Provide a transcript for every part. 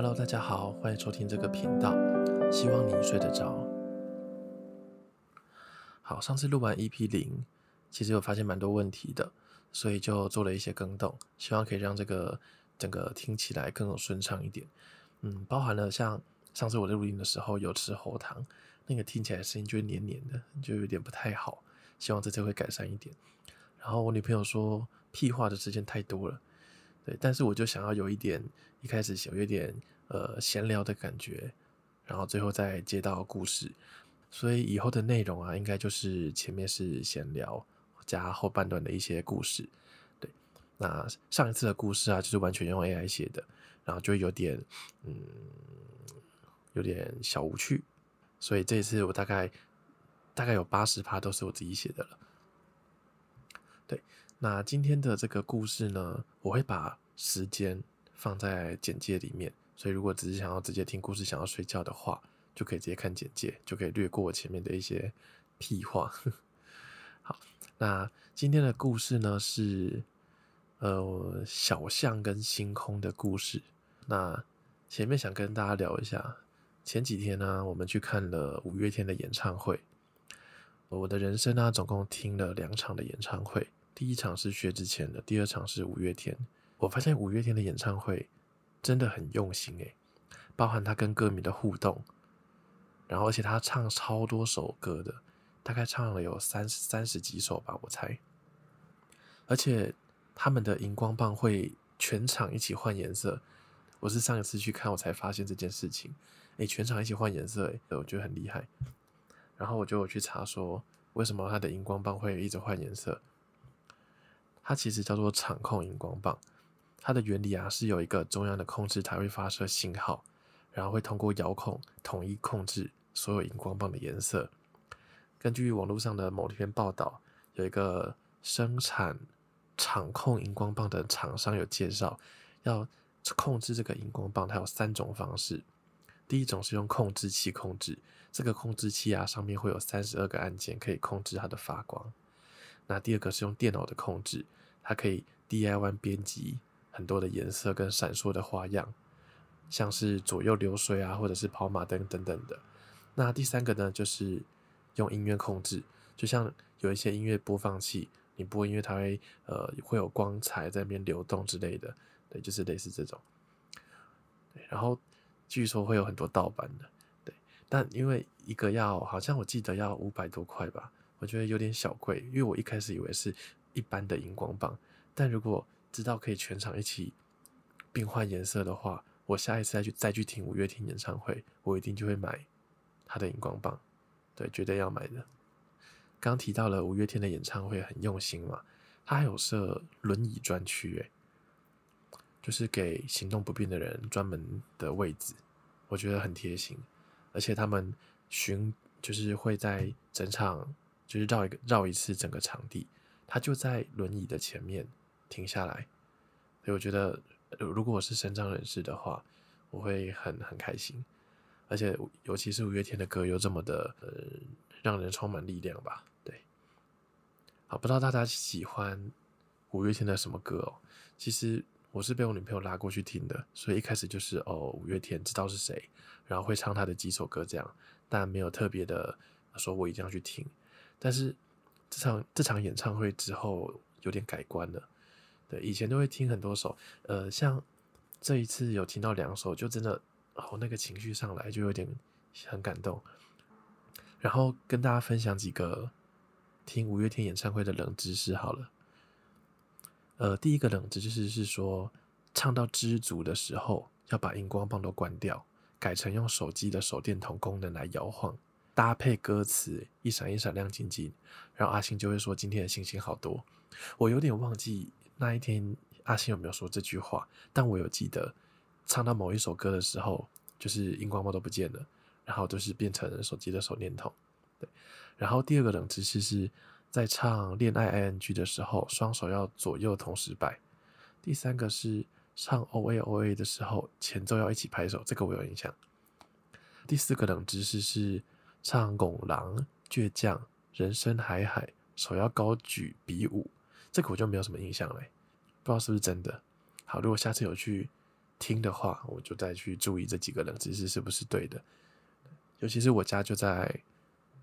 Hello，大家好，欢迎收听这个频道，希望你睡得着。好，上次录完 EP 零，其实有发现蛮多问题的，所以就做了一些更动，希望可以让这个整个听起来更有顺畅一点。嗯，包含了像上次我在录音的时候有吃喉糖，那个听起来声音就会黏黏的，就有点不太好，希望这次会改善一点。然后我女朋友说屁话的时间太多了。对，但是我就想要有一点，一开始有一点呃闲聊的感觉，然后最后再接到故事，所以以后的内容啊，应该就是前面是闲聊，加后半段的一些故事。对，那上一次的故事啊，就是完全用 AI 写的，然后就有点嗯，有点小无趣，所以这一次我大概大概有八十趴都是我自己写的了。对。那今天的这个故事呢，我会把时间放在简介里面，所以如果只是想要直接听故事，想要睡觉的话，就可以直接看简介，就可以略过我前面的一些屁话。好，那今天的故事呢是呃小象跟星空的故事。那前面想跟大家聊一下，前几天呢，我们去看了五月天的演唱会。我的人生呢，总共听了两场的演唱会。第一场是薛之谦的，第二场是五月天。我发现五月天的演唱会真的很用心诶，包含他跟歌迷的互动，然后而且他唱超多首歌的，大概唱了有三三十几首吧，我猜。而且他们的荧光棒会全场一起换颜色，我是上一次去看我才发现这件事情。诶，全场一起换颜色，诶，我觉得很厉害。然后我就去查说，为什么他的荧光棒会一直换颜色？它其实叫做场控荧光棒，它的原理啊是有一个中央的控制台会发射信号，然后会通过遥控统一控制所有荧光棒的颜色。根据网络上的某一篇报道，有一个生产场控荧光棒的厂商有介绍，要控制这个荧光棒，它有三种方式。第一种是用控制器控制，这个控制器啊上面会有三十二个按键，可以控制它的发光。那第二个是用电脑的控制，它可以 DIY 编辑很多的颜色跟闪烁的花样，像是左右流水啊，或者是跑马灯等等的。那第三个呢，就是用音乐控制，就像有一些音乐播放器，你播音乐它会呃会有光彩在那边流动之类的，对，就是类似这种。然后据说会有很多盗版的，对，但因为一个要好像我记得要五百多块吧。我觉得有点小贵，因为我一开始以为是一般的荧光棒，但如果知道可以全场一起变换颜色的话，我下一次再去再去听五月天演唱会，我一定就会买他的荧光棒，对，绝对要买的。刚提到了五月天的演唱会很用心嘛，他还有设轮椅专区，诶，就是给行动不便的人专门的位置，我觉得很贴心，而且他们巡就是会在整场。就是绕一个绕一次整个场地，他就在轮椅的前面停下来，所以我觉得，如果我是身障人士的话，我会很很开心，而且尤其是五月天的歌又这么的呃，让人充满力量吧。对，好，不知道大家喜欢五月天的什么歌哦？其实我是被我女朋友拉过去听的，所以一开始就是哦，五月天知道是谁，然后会唱他的几首歌这样，但没有特别的说我一定要去听。但是这场这场演唱会之后有点改观了，对，以前都会听很多首，呃，像这一次有听到两首，就真的哦，那个情绪上来就有点很感动。然后跟大家分享几个听五月天演唱会的冷知识好了。呃，第一个冷知识是说，唱到知足的时候要把荧光棒都关掉，改成用手机的手电筒功能来摇晃。搭配歌词一闪一闪亮晶晶，然后阿信就会说今天的星星好多。我有点忘记那一天阿信有没有说这句话，但我有记得唱到某一首歌的时候，就是荧光棒都不见了，然后都是变成手机的手电筒。对，然后第二个冷知识是在唱恋爱 ing 的时候，双手要左右同时摆。第三个是唱 oa oa 的时候，前奏要一起拍手，这个我有印象。第四个冷知识是。唱《拱狼》倔强，人生海海，手要高举比武，这个我就没有什么印象嘞，不知道是不是真的。好，如果下次有去听的话，我就再去注意这几个冷知识是不是对的。尤其是我家就在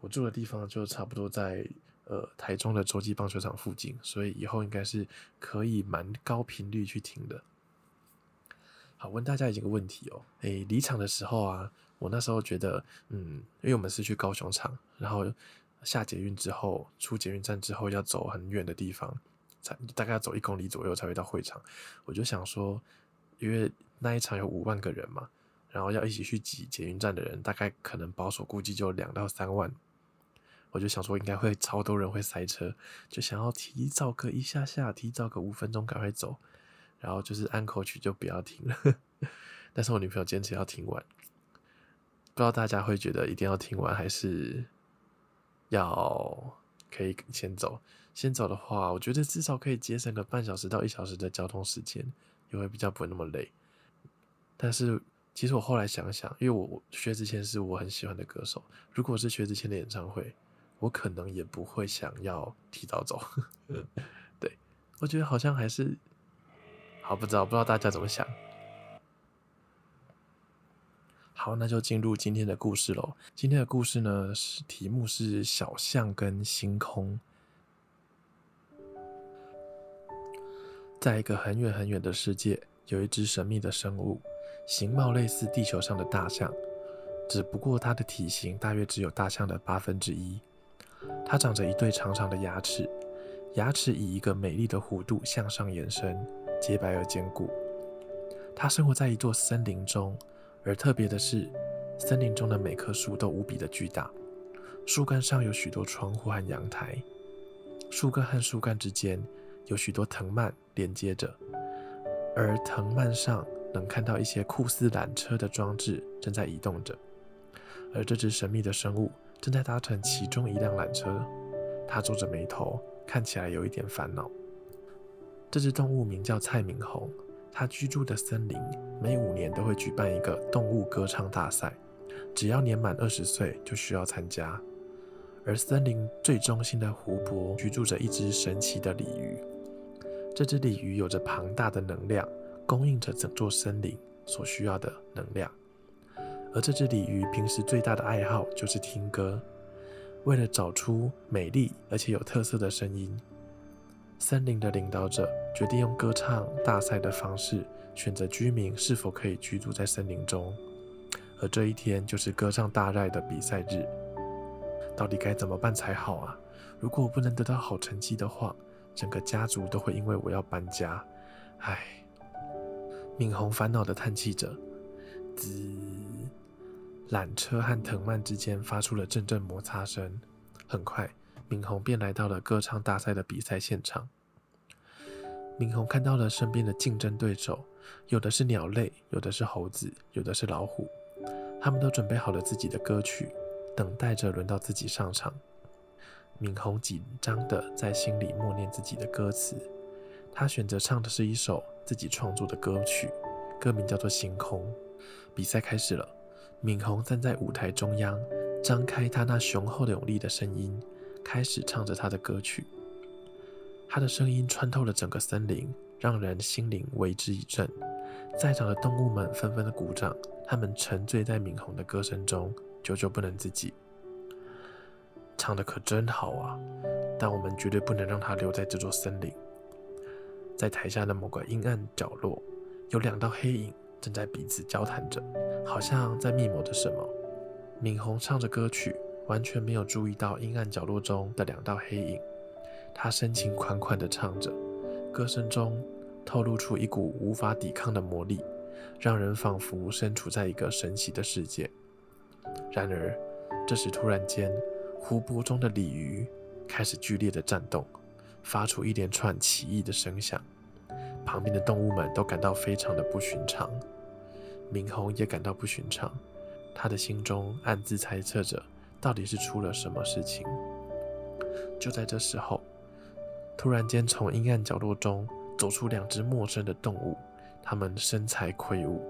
我住的地方，就差不多在呃台中的洲际棒球场附近，所以以后应该是可以蛮高频率去听的。好，问大家一个问题哦，诶，离场的时候啊，我那时候觉得，嗯，因为我们是去高雄场，然后下捷运之后，出捷运站之后要走很远的地方，才大概要走一公里左右才会到会场。我就想说，因为那一场有五万个人嘛，然后要一起去挤捷运站的人，大概可能保守估计就两到三万。我就想说，应该会超多人会塞车，就想要提早个一下下，提早个五分钟赶快走。然后就是安可曲就不要听了，但是我女朋友坚持要听完，不知道大家会觉得一定要听完，还是要可以先走？先走的话，我觉得至少可以节省个半小时到一小时的交通时间，也会比较不会那么累。但是其实我后来想想，因为我薛之谦是我很喜欢的歌手，如果是薛之谦的演唱会，我可能也不会想要提早走。对，我觉得好像还是。好，不知道不知道大家怎么想。好，那就进入今天的故事喽。今天的故事呢，是题目是小象跟星空。在一个很远很远的世界，有一只神秘的生物，形貌类似地球上的大象，只不过它的体型大约只有大象的八分之一。它长着一对长长的牙齿，牙齿以一个美丽的弧度向上延伸。洁白而坚固。它生活在一座森林中，而特别的是，森林中的每棵树都无比的巨大，树干上有许多窗户和阳台，树干和树干之间有许多藤蔓连接着，而藤蔓上能看到一些酷似缆车的装置正在移动着，而这只神秘的生物正在搭乘其中一辆缆车，它皱着眉头，看起来有一点烦恼。这只动物名叫蔡明鸿，他居住的森林每五年都会举办一个动物歌唱大赛，只要年满二十岁就需要参加。而森林最中心的湖泊居住着一只神奇的鲤鱼，这只鲤鱼有着庞大的能量，供应着整座森林所需要的能量。而这只鲤鱼平时最大的爱好就是听歌，为了找出美丽而且有特色的声音。森林的领导者决定用歌唱大赛的方式选择居民是否可以居住在森林中，而这一天就是歌唱大赛的比赛日。到底该怎么办才好啊？如果我不能得到好成绩的话，整个家族都会因为我要搬家。唉，敏鸿烦恼地叹气着。滋，缆车和藤蔓之间发出了阵阵摩擦声。很快。敏红便来到了歌唱大赛的比赛现场。敏红看到了身边的竞争对手，有的是鸟类，有的是猴子，有的是老虎。他们都准备好了自己的歌曲，等待着轮到自己上场。敏红紧张地在心里默念自己的歌词。他选择唱的是一首自己创作的歌曲，歌名叫做《星空》。比赛开始了，敏红站在舞台中央，张开他那雄厚的有力的声音。开始唱着他的歌曲，他的声音穿透了整个森林，让人心灵为之一振。在场的动物们纷纷的鼓掌，他们沉醉在敏红的歌声中，久久不能自己。唱的可真好啊！但我们绝对不能让他留在这座森林。在台下的某个阴暗角落，有两道黑影正在彼此交谈着，好像在密谋着什么。敏红唱着歌曲。完全没有注意到阴暗角落中的两道黑影，他深情款款地唱着，歌声中透露出一股无法抵抗的魔力，让人仿佛身处在一个神奇的世界。然而，这时突然间，湖泊中的鲤鱼开始剧烈的颤动，发出一连串奇异的声响，旁边的动物们都感到非常的不寻常，敏红也感到不寻常，他的心中暗自猜测着。到底是出了什么事情？就在这时候，突然间从阴暗角落中走出两只陌生的动物，它们身材魁梧，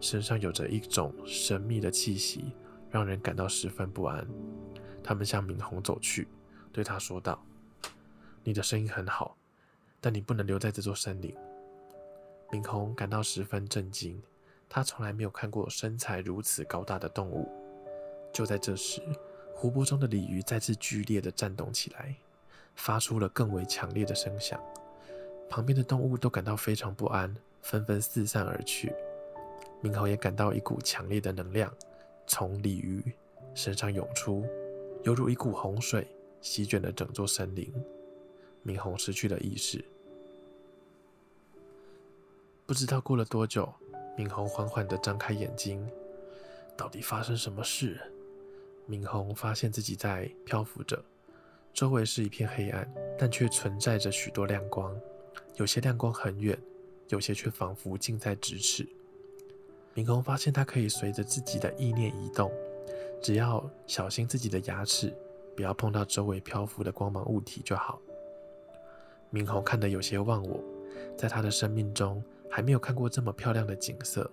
身上有着一种神秘的气息，让人感到十分不安。他们向敏红走去，对他说道：“你的声音很好，但你不能留在这座森林。”明红感到十分震惊，他从来没有看过身材如此高大的动物。就在这时，湖泊中的鲤鱼再次剧烈地颤动起来，发出了更为强烈的声响。旁边的动物都感到非常不安，纷纷四散而去。明鸿也感到一股强烈的能量从鲤鱼身上涌出，犹如一股洪水，席卷了整座森林。明鸿失去了意识。不知道过了多久，明鸿缓缓地张开眼睛，到底发生什么事？明鸿发现自己在漂浮着，周围是一片黑暗，但却存在着许多亮光。有些亮光很远，有些却仿佛近在咫尺。明鸿发现他可以随着自己的意念移动，只要小心自己的牙齿，不要碰到周围漂浮的光芒物体就好。明鸿看得有些忘我，在他的生命中还没有看过这么漂亮的景色。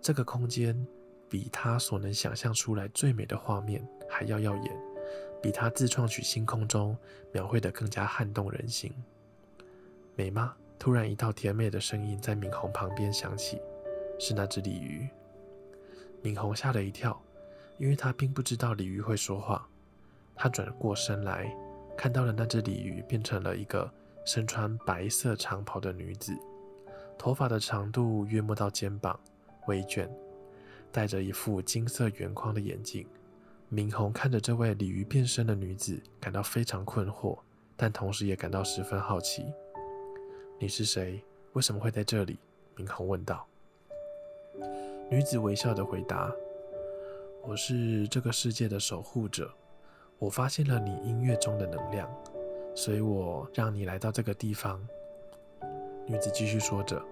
这个空间比他所能想象出来最美的画面还要耀眼，比他自创曲星空中描绘的更加撼动人心。美吗？突然，一道甜美的声音在明鸿旁边响起，是那只鲤鱼。明鸿吓了一跳，因为他并不知道鲤鱼会说话。他转过身来，看到了那只鲤鱼变成了一个身穿白色长袍的女子，头发的长度约莫到肩膀，微卷，戴着一副金色圆框的眼镜。明鸿看着这位鲤鱼变身的女子，感到非常困惑，但同时也感到十分好奇。你是谁？为什么会在这里？明鸿问道。女子微笑地回答：“我是这个世界的守护者。我发现了你音乐中的能量，所以我让你来到这个地方。”女子继续说着：“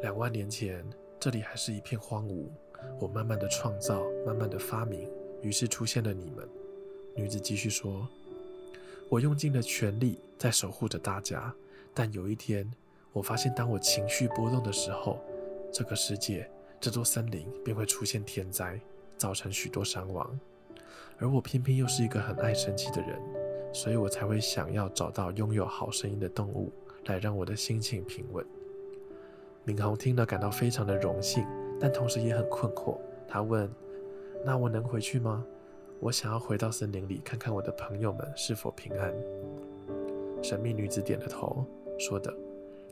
两万年前，这里还是一片荒芜。我慢慢的创造，慢慢的发明，于是出现了你们。”女子继续说：“我用尽了全力在守护着大家。”但有一天，我发现，当我情绪波动的时候，这个世界、这座森林便会出现天灾，造成许多伤亡。而我偏偏又是一个很爱生气的人，所以我才会想要找到拥有好声音的动物，来让我的心情平稳。明鸿听了，感到非常的荣幸，但同时也很困惑。他问：“那我能回去吗？我想要回到森林里，看看我的朋友们是否平安。”神秘女子点了头。说的，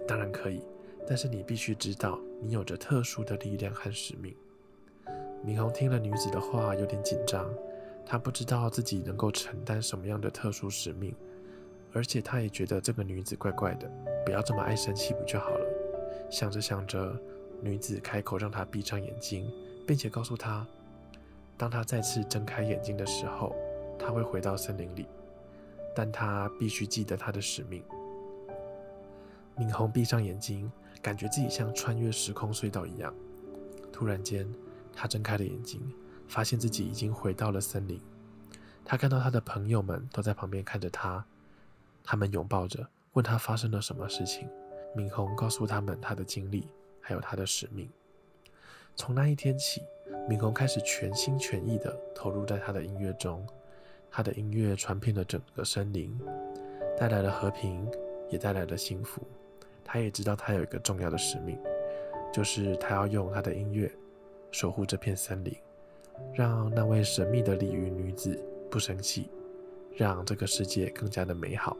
当然可以，但是你必须知道，你有着特殊的力量和使命。明红听了女子的话，有点紧张，他不知道自己能够承担什么样的特殊使命，而且他也觉得这个女子怪怪的，不要这么爱生气不就好了？想着想着，女子开口让他闭上眼睛，并且告诉他，当他再次睁开眼睛的时候，他会回到森林里，但他必须记得他的使命。敏红闭上眼睛，感觉自己像穿越时空隧道一样。突然间，他睁开了眼睛，发现自己已经回到了森林。他看到他的朋友们都在旁边看着他，他们拥抱着，问他发生了什么事情。敏红告诉他们他的经历，还有他的使命。从那一天起，明鸿开始全心全意地投入在他的音乐中。他的音乐传遍了整个森林，带来了和平，也带来了幸福。他也知道他有一个重要的使命，就是他要用他的音乐守护这片森林，让那位神秘的鲤鱼女子不生气，让这个世界更加的美好。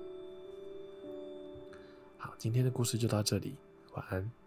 好，今天的故事就到这里，晚安。